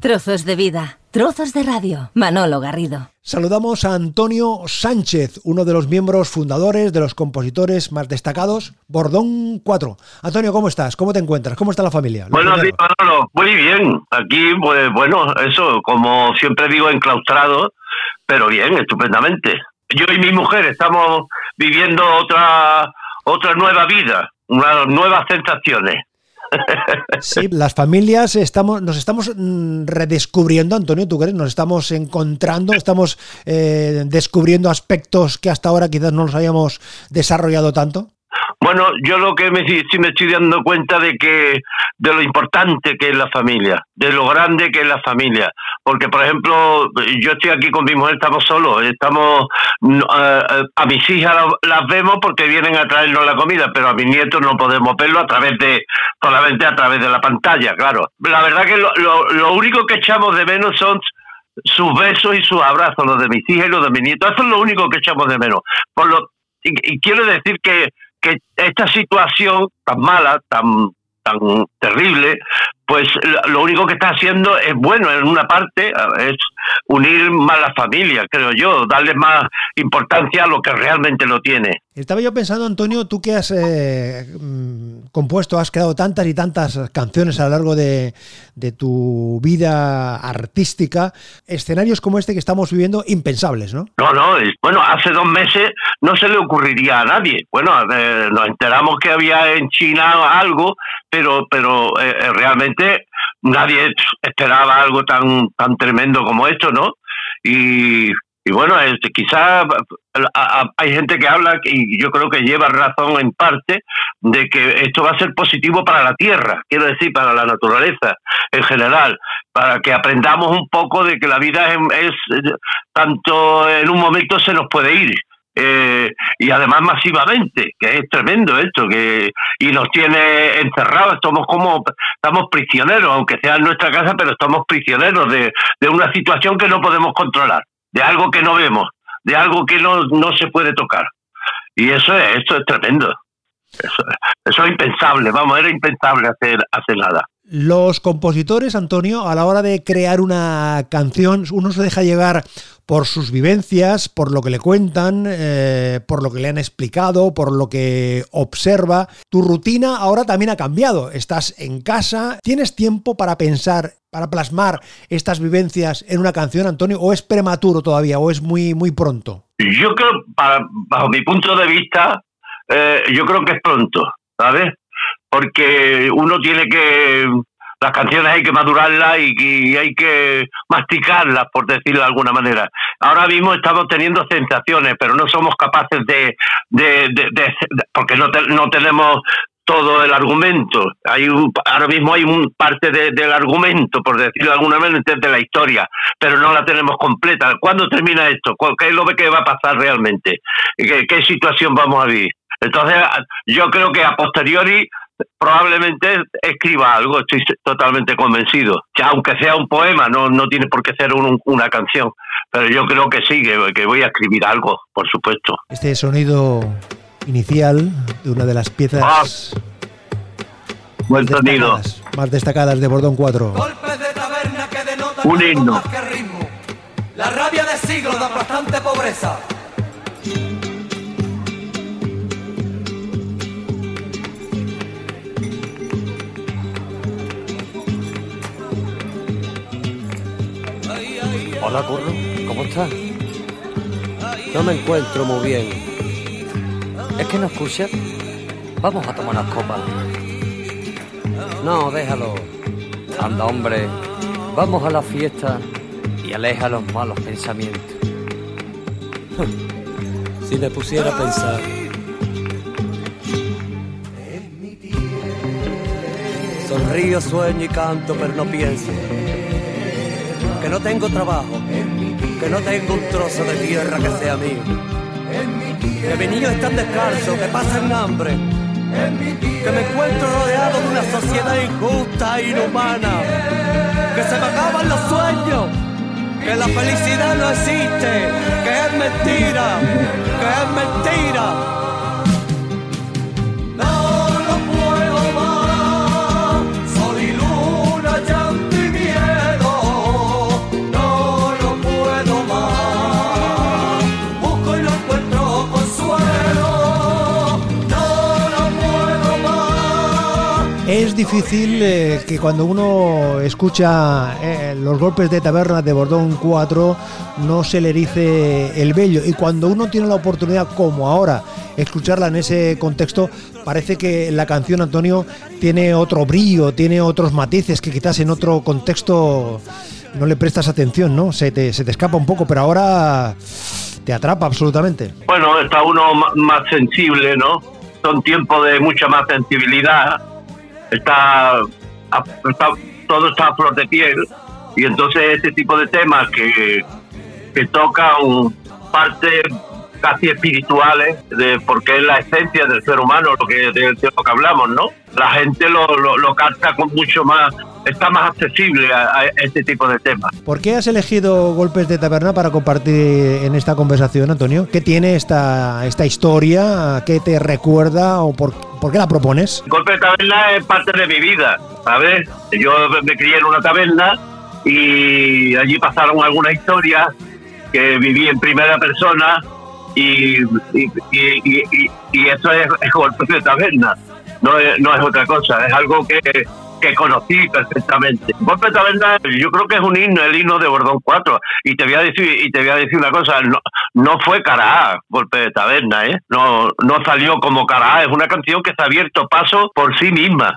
Trozos de vida, trozos de radio. Manolo Garrido. Saludamos a Antonio Sánchez, uno de los miembros fundadores, de los compositores más destacados, Bordón 4. Antonio, ¿cómo estás? ¿Cómo te encuentras? ¿Cómo está la familia? Bueno, Manolo, muy bien. Aquí, pues bueno, eso, como siempre digo, enclaustrado, pero bien, estupendamente. Yo y mi mujer estamos viviendo otra, otra nueva vida, unas nuevas sensaciones. Sí, las familias estamos, nos estamos mm, redescubriendo, Antonio, ¿tú crees? Nos estamos encontrando, estamos eh, descubriendo aspectos que hasta ahora quizás no los hayamos desarrollado tanto. Bueno, yo lo que me, sí me estoy dando cuenta de que de lo importante que es la familia, de lo grande que es la familia, porque por ejemplo yo estoy aquí con mi mujer, estamos solos, estamos a mis hijas las vemos porque vienen a traernos la comida, pero a mis nietos no podemos verlo a través de solamente a través de la pantalla, claro. La verdad que lo, lo, único que echamos de menos son sus besos y sus abrazos, los de mis hijas y los de mis nietos, eso es lo único que echamos de menos. Por lo y quiero decir que que esta situación tan mala, tan tan terrible, pues lo único que está haciendo es bueno en una parte, es unir más la familia, creo yo, darle más importancia a lo que realmente lo tiene. Estaba yo pensando, Antonio, tú que has eh, mm, compuesto, has creado tantas y tantas canciones a lo largo de, de, tu vida artística, escenarios como este que estamos viviendo impensables, ¿no? No, no, bueno, hace dos meses no se le ocurriría a nadie. Bueno, eh, nos enteramos que había en China algo, pero, pero eh, realmente nadie esperaba algo tan, tan tremendo como esto, ¿no? Y, y bueno, este, quizás hay gente que habla, y yo creo que lleva razón en parte, de que esto va a ser positivo para la tierra, quiero decir, para la naturaleza en general, para que aprendamos un poco de que la vida es tanto en un momento se nos puede ir eh, y además masivamente, que es tremendo esto, que y nos tiene encerrados, estamos como, estamos prisioneros, aunque sea en nuestra casa, pero estamos prisioneros de, de una situación que no podemos controlar, de algo que no vemos, de algo que no, no se puede tocar. Y eso es, esto es tremendo. Eso, eso es impensable, vamos, era impensable hacer, hacer nada. Los compositores, Antonio, a la hora de crear una canción, uno se deja llevar por sus vivencias, por lo que le cuentan, eh, por lo que le han explicado, por lo que observa. Tu rutina ahora también ha cambiado. Estás en casa, ¿tienes tiempo para pensar, para plasmar estas vivencias en una canción, Antonio? ¿O es prematuro todavía, o es muy, muy pronto? Yo creo, bajo mi punto de vista, eh, yo creo que es pronto, ¿sabes? Porque uno tiene que las canciones hay que madurarlas y, hay que masticarlas, por decirlo de alguna manera. Ahora mismo estamos teniendo sensaciones, pero no somos capaces de, de, de, porque no, no tenemos todo el argumento. Hay ahora mismo hay un parte del argumento, por decirlo de alguna manera, de la historia, pero no la tenemos completa. ¿Cuándo termina esto? ¿Qué es lo que va a pasar realmente? ¿Qué, qué situación vamos a vivir? Entonces, yo creo que a posteriori probablemente escriba algo, estoy totalmente convencido. Que aunque sea un poema, no, no tiene por qué ser una canción, pero yo creo que sí, que, voy a escribir algo, por supuesto. Este sonido inicial de una de las piezas Buen más, sonido. Destacadas, más destacadas de Bordón 4. un himno. La rabia de siglos de bastante pobreza Hola, Curro, ¿cómo estás? No me encuentro muy bien. ¿Es que no escuchas? Vamos a tomar unas copas. No, déjalo. Anda, hombre. Vamos a la fiesta y aleja los malos pensamientos. si me pusiera a pensar. Sonrío, sueño y canto, pero no pienso que no tengo trabajo, que no tengo un trozo de tierra que sea mío, que mis niños están descalzos, que pasan hambre, que me encuentro rodeado de una sociedad injusta e inhumana, que se me acaban los sueños, que la felicidad no existe, que es mentira, que es mentira. Difícil eh, que cuando uno escucha eh, los golpes de taberna de Bordón 4 no se le erice el vello. Y cuando uno tiene la oportunidad, como ahora, escucharla en ese contexto, parece que la canción, Antonio, tiene otro brillo, tiene otros matices que quizás en otro contexto no le prestas atención, ¿no? Se te, se te escapa un poco, pero ahora te atrapa absolutamente. Bueno, está uno más sensible, ¿no? Son tiempos de mucha más sensibilidad. Está, todo está a flor de piel. Y entonces este tipo de temas que, que tocan parte casi espirituales, de, porque es la esencia del ser humano, lo que, de, lo que hablamos, ¿no? La gente lo, lo, capta con mucho más, está más accesible a, este tipo de temas. ¿Por qué has elegido Golpes de Taberna para compartir en esta conversación, Antonio? ¿Qué tiene esta, esta historia? ¿Qué te recuerda o por, por qué la propones? Golpes de Taberna es parte de mi vida, ¿sabes? Yo me crié en una taberna y allí pasaron algunas historias que viví en primera persona y, y, eso es, golpe de taberna, no es, no es otra cosa, es algo que, que conocí perfectamente. Golpe taberna, yo creo que es un himno, el himno de Bordón 4. Y te voy a decir, y te voy a decir una cosa, no, no fue cara golpe de taberna, ¿eh? No, no salió como cara es una canción que se ha abierto paso por sí misma.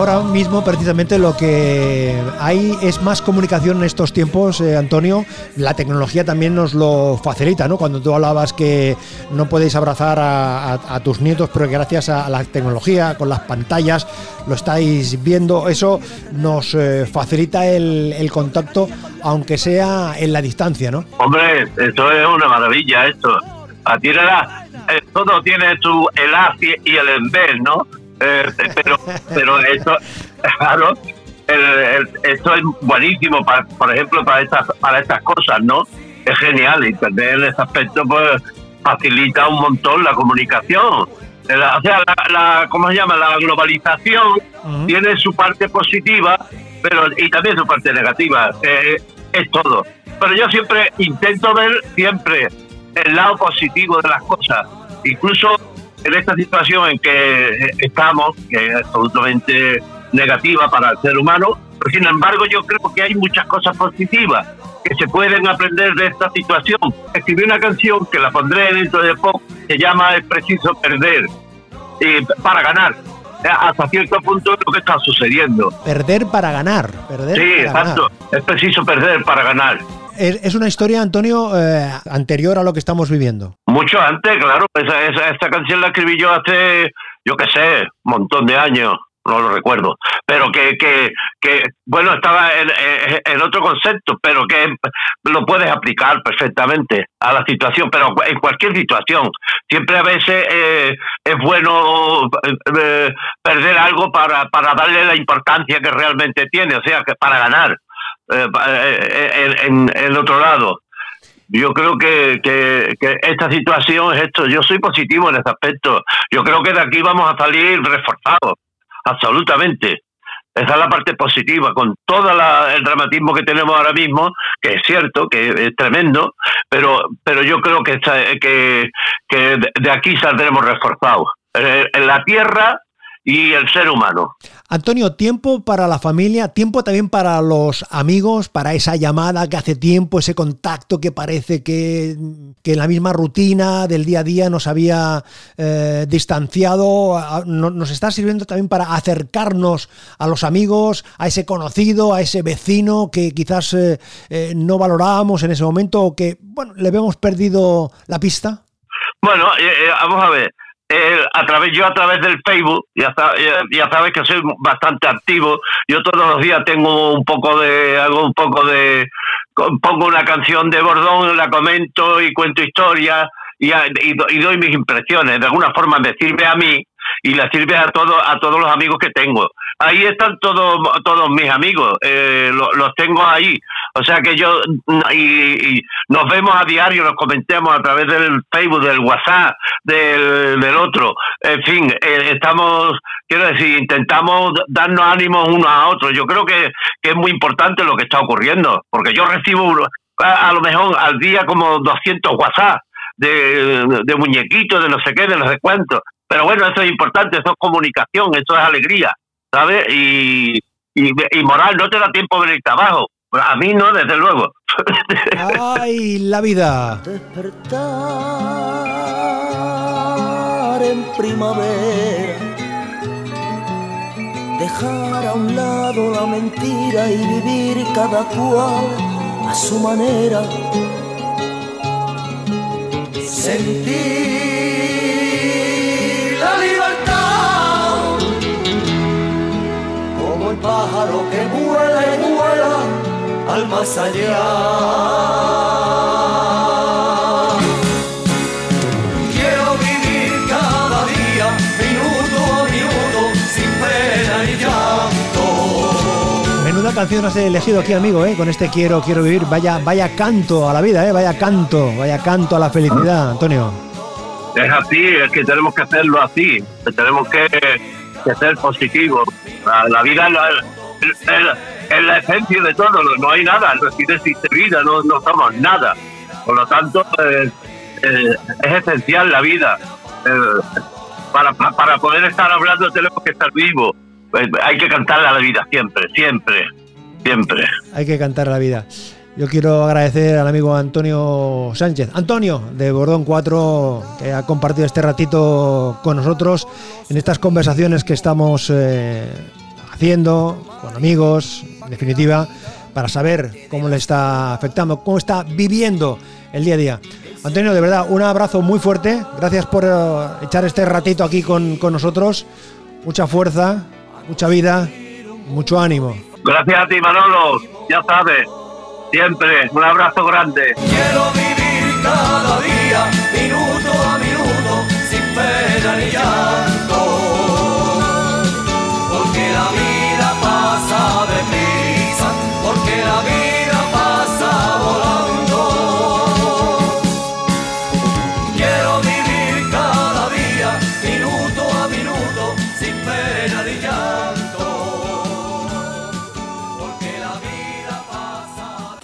Ahora mismo precisamente lo que hay es más comunicación en estos tiempos, eh, Antonio. La tecnología también nos lo facilita, ¿no? Cuando tú hablabas que no podéis abrazar a, tus nietos, pero gracias a la tecnología, con las pantallas, lo estáis viendo, eso nos eh, facilita el, contacto, aunque sea en la distancia, ¿no? Hombre, esto es una maravilla, esto. A eh, todo tiene su el y el en ¿no? Eh, pero pero esto, claro, esto es buenísimo, para, por ejemplo, para estas, para estas cosas, ¿no? Es genial, Internet en ese aspecto pues facilita un montón la comunicación. O sea, la, ¿cómo se llama? La globalización tiene su parte positiva, pero y también su parte negativa. Eh, es todo. Pero yo siempre intento ver siempre el lado positivo de las cosas. Incluso en esta situación en que estamos, que es absolutamente negativa para el ser humano, pero sin embargo yo creo que hay muchas cosas positivas que se pueden aprender de esta situación. Escribí una canción que la pondré dentro de poco, se llama Es preciso perder eh, para ganar. Hasta cierto punto es lo que está sucediendo. Perder para ganar. Perder sí, exacto. Es preciso perder para ganar es, una historia, Antonio, eh, anterior a lo que estamos viviendo. Mucho antes, claro. Esta canción la escribí yo hace, yo qué sé, un montón de años no lo recuerdo, pero que, que, que bueno, estaba en, en, otro concepto, pero que lo puedes aplicar perfectamente a la situación, pero en cualquier situación. Siempre a veces eh, es bueno eh, perder algo para, para darle la importancia que realmente tiene, o sea, que para ganar. Eh, eh, en, el otro lado. Yo creo que, que, esta situación es esto. Yo soy positivo en este aspecto. Yo creo que de aquí vamos a salir reforzados, absolutamente. Esa es la parte positiva, con todo el dramatismo que tenemos ahora mismo, que es cierto, que es tremendo, pero, pero yo creo que, que, que de aquí saldremos reforzados. Eh, en la tierra y el ser humano. Antonio, tiempo para la familia, tiempo también para los amigos, para esa llamada que hace tiempo, ese contacto que parece que, que en la misma rutina del día a día nos había eh, distanciado, nos está sirviendo también para acercarnos a los amigos, a ese conocido, a ese vecino que quizás eh, eh, no valorábamos en ese momento o que, bueno, le habíamos perdido la pista. Bueno, vamos a ver a través yo a través del Facebook ya, ya sabes que soy bastante activo. Yo todos los días tengo un poco de hago un poco de pongo una canción de Bordón la comento y cuento historias y, y, doy mis impresiones. De alguna forma me sirve a mí y le sirve a todos a todos los amigos que tengo ahí están todos todos mis amigos eh, los, tengo ahí o sea que yo y, nos vemos a diario, nos comentemos a través del Facebook, del WhatsApp, del, del otro. En fin, eh, estamos, quiero decir, intentamos darnos ánimos unos a otros. Yo creo que, que es muy importante lo que está ocurriendo, porque yo recibo a, a lo mejor al día como 200 WhatsApp de, de muñequitos, de no sé qué, de no sé cuánto. Pero bueno, eso es importante, eso es comunicación, eso es alegría, ¿sabes? Y, y, y moral, no te da tiempo de venirte abajo. A mí no, desde luego. ¡Ay, la vida! Despertar en primavera, dejar a un lado la mentira y vivir cada cual a su manera. Sentir pájaro que vuela y vuela al más allá. Quiero vivir cada día, minuto a minuto, sin pena ni llanto. Menuda canción has elegido aquí, amigo, ¿eh? con este quiero, quiero vivir. Vaya, vaya canto a la vida, ¿eh? vaya canto, vaya canto a la felicidad, Antonio. Es así, es que tenemos que hacerlo así, que tenemos que, que ser positivos. La, la vida es la, es la- es la esencia de todo, no, hay nada, no existe vida, no, no somos nada. Por lo tanto, eh, eh, es esencial la vida. Eh, para, pa- para poder estar hablando tenemos que estar vivos. Eh, hay que cantarle a la vida siempre, siempre, siempre. Hay que cantar la vida. Yo quiero agradecer al amigo Antonio Sánchez, Antonio de Bordón 4, que ha compartido este ratito con nosotros en estas conversaciones que estamos haciendo con amigos, en definitiva, para saber cómo le está afectando, cómo está viviendo el día a día. Antonio, de verdad, un abrazo muy fuerte. Gracias por eh, echar este ratito aquí con, con nosotros. Mucha fuerza, mucha vida, mucho ánimo. Gracias a ti, Manolo. Ya sabes, siempre un abrazo grande. Quiero vivir cada día, minuto a minuto, sin pena ni llanto.